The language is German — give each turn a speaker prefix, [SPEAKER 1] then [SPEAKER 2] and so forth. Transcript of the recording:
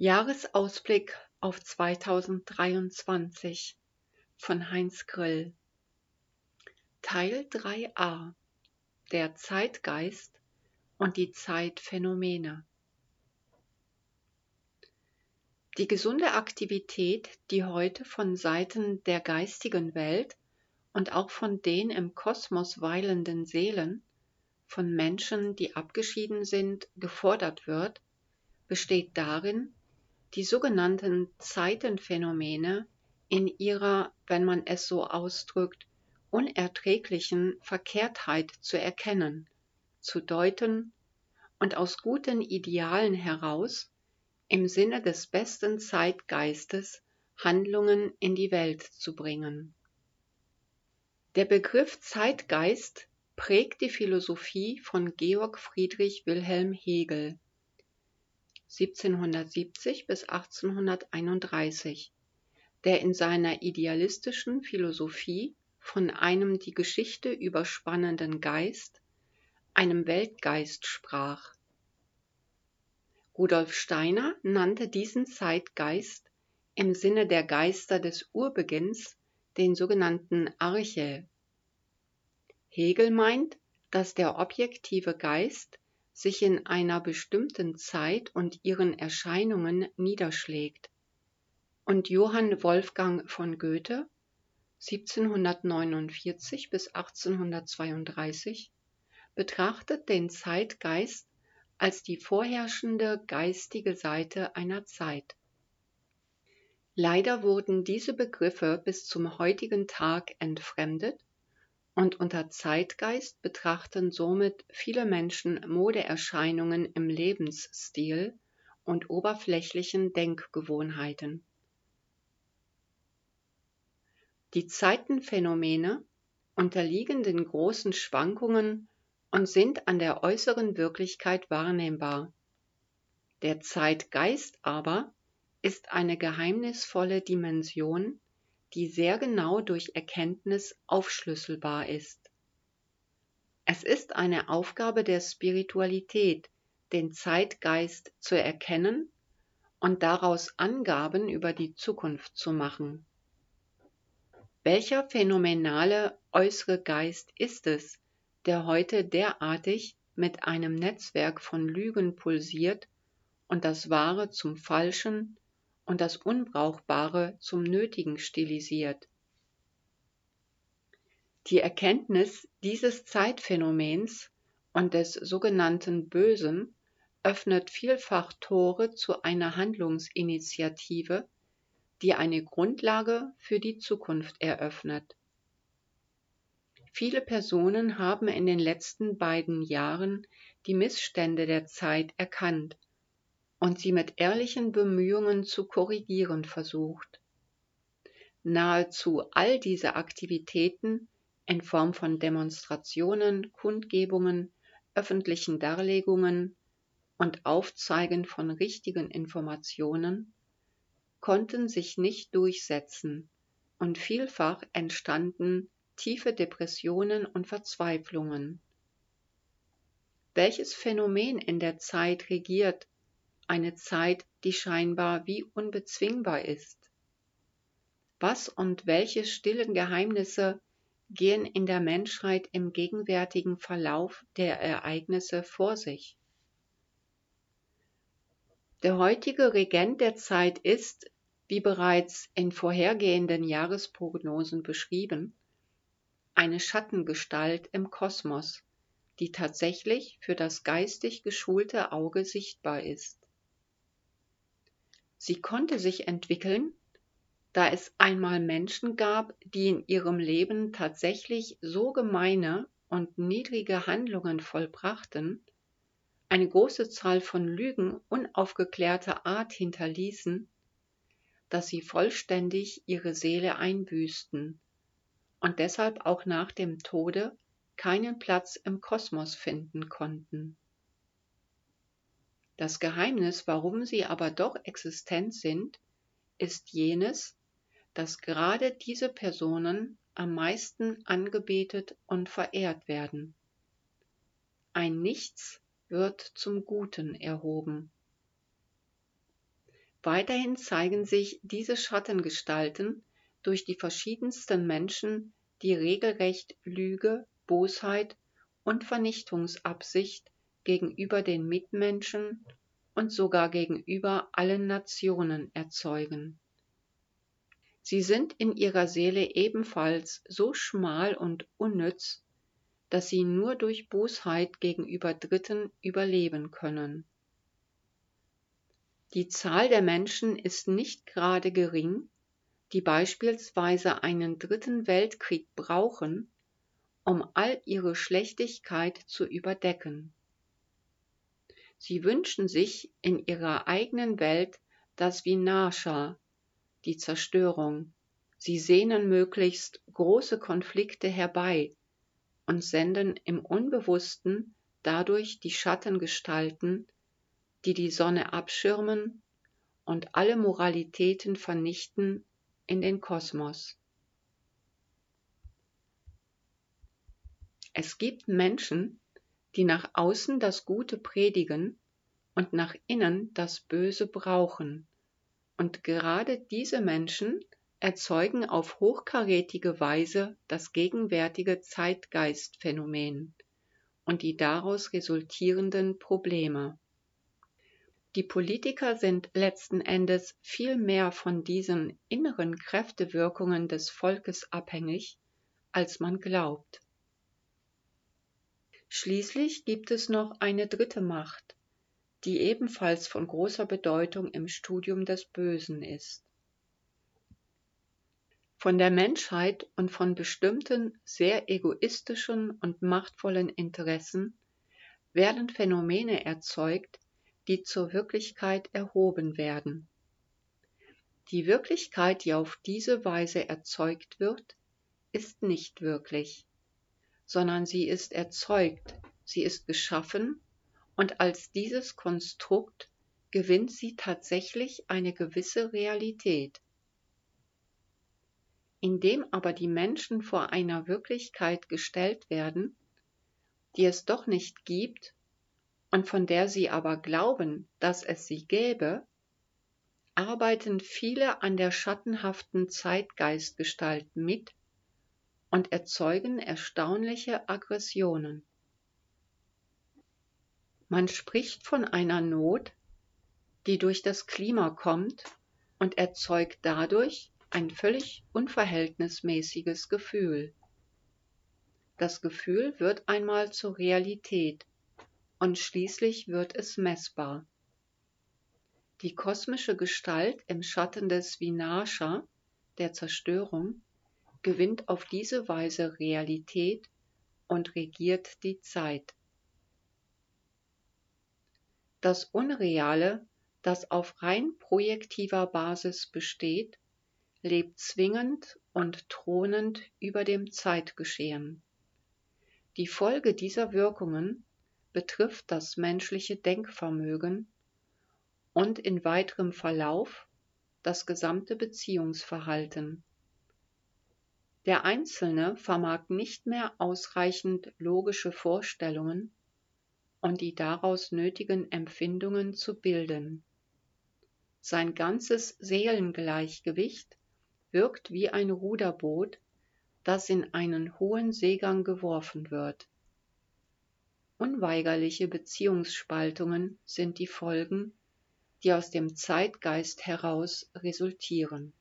[SPEAKER 1] Jahresausblick auf 2023 von Heinz Grill. Teil 3a Der Zeitgeist und die Zeitphänomene. Die gesunde Aktivität, die heute von Seiten der geistigen Welt und auch von den im Kosmos weilenden Seelen, von Menschen, die abgeschieden sind, gefordert wird, besteht darin, die sogenannten Zeitenphänomene in ihrer, wenn man es so ausdrückt, unerträglichen Verkehrtheit zu erkennen, zu deuten und aus guten Idealen heraus im Sinne des besten Zeitgeistes Handlungen in die Welt zu bringen. Der Begriff Zeitgeist prägt die Philosophie von Georg Friedrich Wilhelm Hegel 1770 bis 1831, der in seiner idealistischen Philosophie von einem die Geschichte überspannenden Geist, einem Weltgeist sprach. Rudolf Steiner nannte diesen Zeitgeist im Sinne der Geister des Urbeginns den sogenannten Arche. Hegel meint, dass der objektive Geist sich in einer bestimmten Zeit und ihren Erscheinungen niederschlägt. Und Johann Wolfgang von Goethe 1749 bis 1832 betrachtet den Zeitgeist als die vorherrschende geistige Seite einer Zeit. Leider wurden diese Begriffe bis zum heutigen Tag entfremdet und unter Zeitgeist betrachten somit viele Menschen Modeerscheinungen im Lebensstil und oberflächlichen Denkgewohnheiten. Die Zeitenphänomene unterliegen den großen Schwankungen und sind an der äußeren Wirklichkeit wahrnehmbar. Der Zeitgeist aber ist eine geheimnisvolle Dimension, die sehr genau durch Erkenntnis aufschlüsselbar ist. Es ist eine Aufgabe der Spiritualität, den Zeitgeist zu erkennen und daraus Angaben über die Zukunft zu machen. Welcher phänomenale äußere Geist ist es, der heute derartig mit einem Netzwerk von Lügen pulsiert und das Wahre zum Falschen, und das Unbrauchbare zum Nötigen stilisiert. Die Erkenntnis dieses Zeitphänomens und des sogenannten Bösen öffnet vielfach Tore zu einer Handlungsinitiative, die eine Grundlage für die Zukunft eröffnet. Viele Personen haben in den letzten beiden Jahren die Missstände der Zeit erkannt und sie mit ehrlichen Bemühungen zu korrigieren versucht. Nahezu all diese Aktivitäten in Form von Demonstrationen, Kundgebungen, öffentlichen Darlegungen und Aufzeigen von richtigen Informationen konnten sich nicht durchsetzen und vielfach entstanden tiefe Depressionen und Verzweiflungen. Welches Phänomen in der Zeit regiert eine Zeit, die scheinbar wie unbezwingbar ist. Was und welche stillen Geheimnisse gehen in der Menschheit im gegenwärtigen Verlauf der Ereignisse vor sich? Der heutige Regent der Zeit ist, wie bereits in vorhergehenden Jahresprognosen beschrieben, eine Schattengestalt im Kosmos, die tatsächlich für das geistig geschulte Auge sichtbar ist. Sie konnte sich entwickeln, da es einmal Menschen gab, die in ihrem Leben tatsächlich so gemeine und niedrige Handlungen vollbrachten, eine große Zahl von Lügen unaufgeklärter Art hinterließen, dass sie vollständig ihre Seele einbüßten und deshalb auch nach dem Tode keinen Platz im Kosmos finden konnten. Das Geheimnis, warum sie aber doch existent sind, ist jenes, dass gerade diese Personen am meisten angebetet und verehrt werden. Ein Nichts wird zum Guten erhoben. Weiterhin zeigen sich diese Schattengestalten durch die verschiedensten Menschen, die regelrecht Lüge, Bosheit und Vernichtungsabsicht gegenüber den Mitmenschen und sogar gegenüber allen Nationen erzeugen. Sie sind in ihrer Seele ebenfalls so schmal und unnütz, dass sie nur durch Bosheit gegenüber Dritten überleben können. Die Zahl der Menschen ist nicht gerade gering, die beispielsweise einen dritten Weltkrieg brauchen, um all ihre Schlechtigkeit zu überdecken. Sie wünschen sich in ihrer eigenen Welt das Vinasha, die Zerstörung. Sie sehnen möglichst große Konflikte herbei und senden im Unbewussten dadurch die Schattengestalten, die die Sonne abschirmen und alle Moralitäten vernichten, in den Kosmos. Es gibt Menschen, die nach außen das Gute predigen und nach innen das Böse brauchen. Und gerade diese Menschen erzeugen auf hochkarätige Weise das gegenwärtige Zeitgeistphänomen und die daraus resultierenden Probleme. Die Politiker sind letzten Endes viel mehr von diesen inneren Kräftewirkungen des Volkes abhängig, als man glaubt. Schließlich gibt es noch eine dritte Macht, die ebenfalls von großer Bedeutung im Studium des Bösen ist. Von der Menschheit und von bestimmten sehr egoistischen und machtvollen Interessen werden Phänomene erzeugt, die zur Wirklichkeit erhoben werden. Die Wirklichkeit, die auf diese Weise erzeugt wird, ist nicht wirklich, sondern sie ist erzeugt, sie ist geschaffen und als dieses Konstrukt gewinnt sie tatsächlich eine gewisse Realität. Indem aber die Menschen vor einer Wirklichkeit gestellt werden, die es doch nicht gibt und von der sie aber glauben, dass es sie gäbe, arbeiten viele an der schattenhaften Zeitgeistgestalt mit und erzeugen erstaunliche Aggressionen. Man spricht von einer Not, die durch das Klima kommt und erzeugt dadurch ein völlig unverhältnismäßiges Gefühl. Das Gefühl wird einmal zur Realität und schließlich wird es messbar. Die kosmische Gestalt im Schatten des Vinasha, der Zerstörung, gewinnt auf diese Weise Realität und regiert die Zeit. Das Unreale, das auf rein projektiver Basis besteht, lebt zwingend und thronend über dem Zeitgeschehen. Die Folge dieser Wirkungen betrifft das menschliche Denkvermögen und in weiterem Verlauf das gesamte Beziehungsverhalten. Der Einzelne vermag nicht mehr ausreichend logische Vorstellungen und die daraus nötigen Empfindungen zu bilden. Sein ganzes Seelengleichgewicht wirkt wie ein Ruderboot, das in einen hohen Seegang geworfen wird. Unweigerliche Beziehungsspaltungen sind die Folgen, die aus dem Zeitgeist heraus resultieren